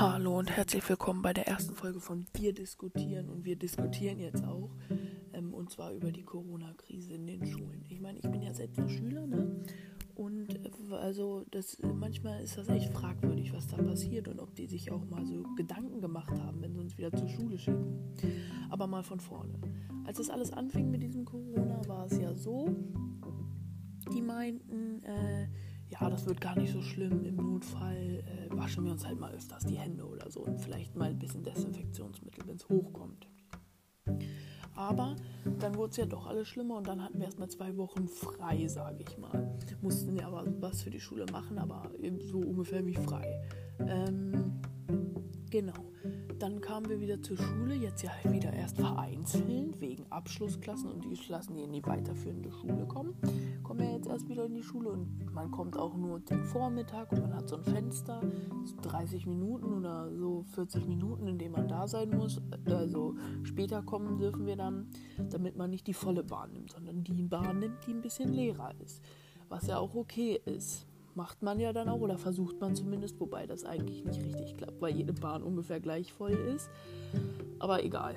Hallo und herzlich willkommen bei der ersten Folge von Wir diskutieren. Und wir diskutieren jetzt auch, ähm, und zwar über die Corona-Krise in den Schulen. Ich meine, ich bin ja selbst noch Schüler, ne? Und äh, also das manchmal ist das echt fragwürdig, was da passiert und ob die sich auch mal so Gedanken gemacht haben, wenn sie uns wieder zur Schule schicken. Aber mal von vorne. Als das alles anfing mit diesem Corona, war es ja so, die meinten, äh, ja, das wird gar nicht so schlimm. Im Notfall äh, waschen wir uns halt mal öfters die Hände oder so und vielleicht mal ein bisschen Desinfektionsmittel, wenn es hochkommt. Aber dann wurde es ja doch alles schlimmer und dann hatten wir erstmal zwei Wochen frei, sage ich mal. Mussten ja aber was für die Schule machen, aber so ungefähr wie frei. Ähm, genau. Dann kamen wir wieder zur Schule, jetzt ja wieder erst vereinzelt wegen Abschlussklassen und die Klassen, die in die weiterführende Schule kommen, kommen ja jetzt erst wieder in die Schule und man kommt auch nur den Vormittag und man hat so ein Fenster, so 30 Minuten oder so 40 Minuten, in dem man da sein muss. Also später kommen dürfen wir dann, damit man nicht die volle Bahn nimmt, sondern die Bahn nimmt, die ein bisschen leerer ist. Was ja auch okay ist macht man ja dann auch oder versucht man zumindest, wobei das eigentlich nicht richtig klappt, weil jede Bahn ungefähr gleich voll ist. Aber egal,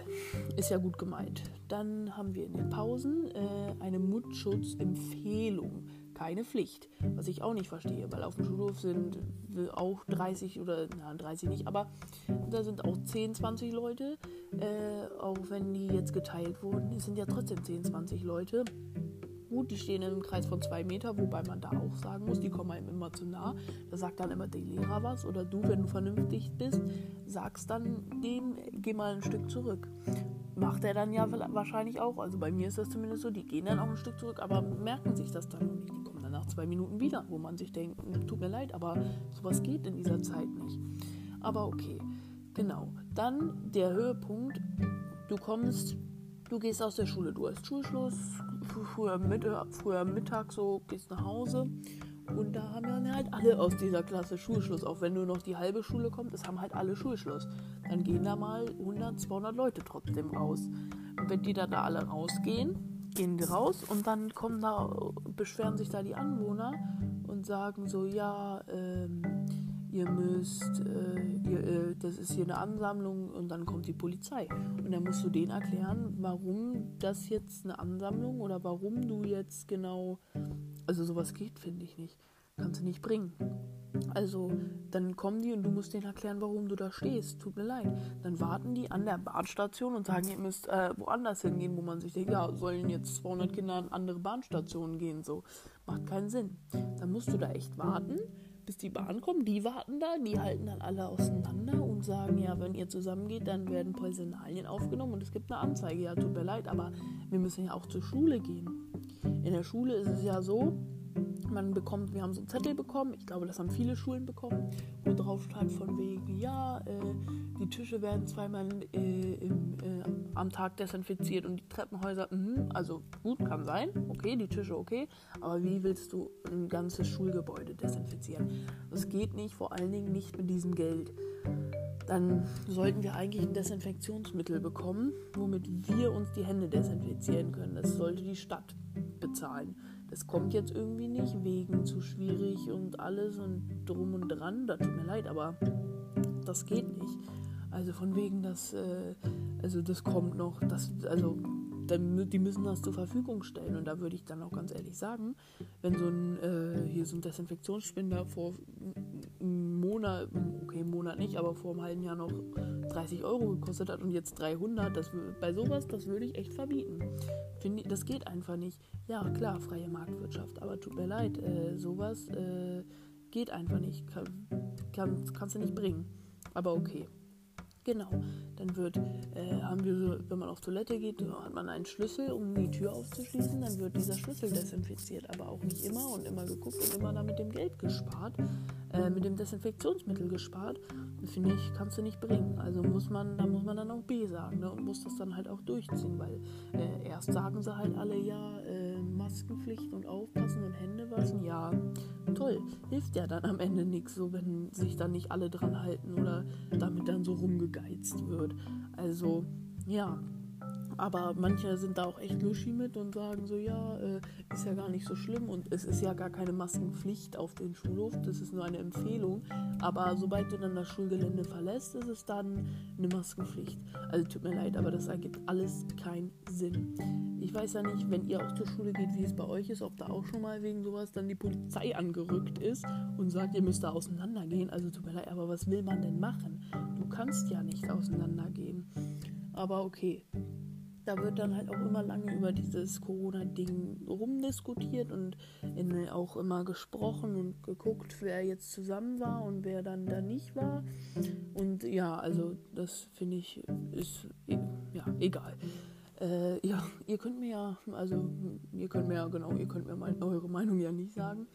ist ja gut gemeint. Dann haben wir in den Pausen äh, eine Mundschutzempfehlung, keine Pflicht, was ich auch nicht verstehe, weil auf dem Schulhof sind auch 30 oder na 30 nicht, aber da sind auch 10, 20 Leute, äh, auch wenn die jetzt geteilt wurden, es sind ja trotzdem 10, 20 Leute gut, die stehen in einem Kreis von zwei Meter, wobei man da auch sagen muss, die kommen einem immer zu nah. Da sagt dann immer der Lehrer was oder du, wenn du vernünftig bist, sagst dann dem, geh mal ein Stück zurück. Macht er dann ja wahrscheinlich auch. Also bei mir ist das zumindest so, die gehen dann auch ein Stück zurück, aber merken sich das dann nicht. Die kommen dann nach zwei Minuten wieder, wo man sich denkt, tut mir leid, aber sowas geht in dieser Zeit nicht. Aber okay, genau. Dann der Höhepunkt, du kommst du gehst aus der Schule, du hast Schulschluss, früher, Mittag, früher Mittag so, gehst nach Hause und da haben dann halt alle aus dieser Klasse Schulschluss. Auch wenn nur noch die halbe Schule kommt, es haben halt alle Schulschluss. Dann gehen da mal 100, 200 Leute trotzdem raus. Und wenn die dann da alle rausgehen, gehen die raus und dann kommen da, beschweren sich da die Anwohner und sagen so, ja, ähm, ihr müsst, äh, ihr, äh, das ist hier eine Ansammlung und dann kommt die Polizei. Und dann musst du denen erklären, warum das jetzt eine Ansammlung oder warum du jetzt genau, also sowas geht, finde ich nicht. Kannst du nicht bringen. Also, dann kommen die und du musst denen erklären, warum du da stehst. Tut mir leid. Dann warten die an der Bahnstation und sagen, ihr müsst äh, woanders hingehen, wo man sich denkt, ja, sollen jetzt 200 Kinder an andere Bahnstationen gehen? So, macht keinen Sinn. Dann musst du da echt warten bis die Bahn kommt. Die warten da, die halten dann alle auseinander und sagen, ja, wenn ihr zusammengeht, dann werden Personalien aufgenommen und es gibt eine Anzeige. Ja, tut mir leid, aber wir müssen ja auch zur Schule gehen. In der Schule ist es ja so, man bekommt, wir haben so einen Zettel bekommen, ich glaube, das haben viele Schulen bekommen, wo drauf stand von wegen, ja, äh, die Tische werden zweimal äh, im, äh, am Tag desinfiziert und die Treppenhäuser, mh, also gut, kann sein, okay, die Tische okay, aber wie willst du ein ganzes Schulgebäude desinfizieren? Das geht nicht, vor allen Dingen nicht mit diesem Geld. Dann sollten wir eigentlich ein Desinfektionsmittel bekommen, womit wir uns die Hände desinfizieren können. Das sollte die Stadt bezahlen das kommt jetzt irgendwie nicht, wegen zu schwierig und alles und drum und dran. Da tut mir leid, aber das geht nicht. Also von wegen, dass, äh, also das kommt noch, das, also die müssen das zur Verfügung stellen. Und da würde ich dann auch ganz ehrlich sagen, wenn so ein, äh, hier so ein Desinfektionsspender vor Monat, okay, Monat nicht, aber vor einem halben Jahr noch 30 Euro gekostet hat und jetzt 300, das, bei sowas, das würde ich echt verbieten. Find, das geht einfach nicht. Ja, klar, freie Marktwirtschaft, aber tut mir leid, äh, sowas äh, geht einfach nicht. Kann, kann, kannst du nicht bringen. Aber okay. Genau, dann wird, äh, haben wir, wenn man auf Toilette geht, hat man einen Schlüssel, um die Tür aufzuschließen, dann wird dieser Schlüssel desinfiziert, aber auch nicht immer und immer geguckt und immer dann mit dem Geld gespart, äh, mit dem Desinfektionsmittel gespart. Finde ich, kannst du nicht bringen. Also muss man, da muss man dann auch B sagen ne, und muss das dann halt auch durchziehen, weil äh, erst sagen sie halt alle, ja, äh, Maskenpflicht und aufpassen und Hände waschen, ja, toll, hilft ja dann am Ende nichts, so wenn sich dann nicht alle dran halten oder damit dann so rumgegeizt wird. Also, ja. Aber manche sind da auch echt luschi mit und sagen so, ja, äh, ist ja gar nicht so schlimm und es ist ja gar keine Maskenpflicht auf den Schulhof, das ist nur eine Empfehlung. Aber sobald du dann das Schulgelände verlässt, ist es dann eine Maskenpflicht. Also tut mir leid, aber das ergibt alles keinen Sinn. Ich weiß ja nicht, wenn ihr auch zur Schule geht, wie es bei euch ist, ob da auch schon mal wegen sowas dann die Polizei angerückt ist und sagt, ihr müsst da auseinandergehen. Also tut mir leid, aber was will man denn machen? Du kannst ja nicht auseinandergehen. Aber okay, da wird dann halt auch immer lange über dieses Corona-Ding rumdiskutiert und in, auch immer gesprochen und geguckt, wer jetzt zusammen war und wer dann da nicht war. Und ja, also das finde ich ist ja egal. Äh, ja, ihr könnt mir ja, also ihr könnt mir ja, genau, ihr könnt mir mal eure Meinung ja nicht sagen.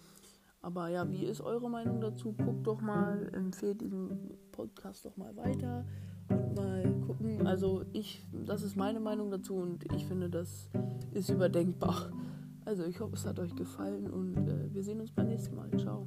Aber ja, wie ist eure Meinung dazu? Guckt doch mal, empfehlt diesen Podcast doch mal weiter mal gucken. Also ich, das ist meine Meinung dazu und ich finde, das ist überdenkbar. Also ich hoffe, es hat euch gefallen und äh, wir sehen uns beim nächsten Mal. Ciao.